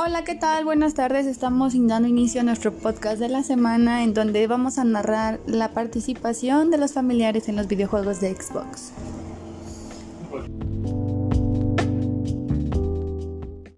Hola, ¿qué tal? Buenas tardes. Estamos dando inicio a nuestro podcast de la semana en donde vamos a narrar la participación de los familiares en los videojuegos de Xbox.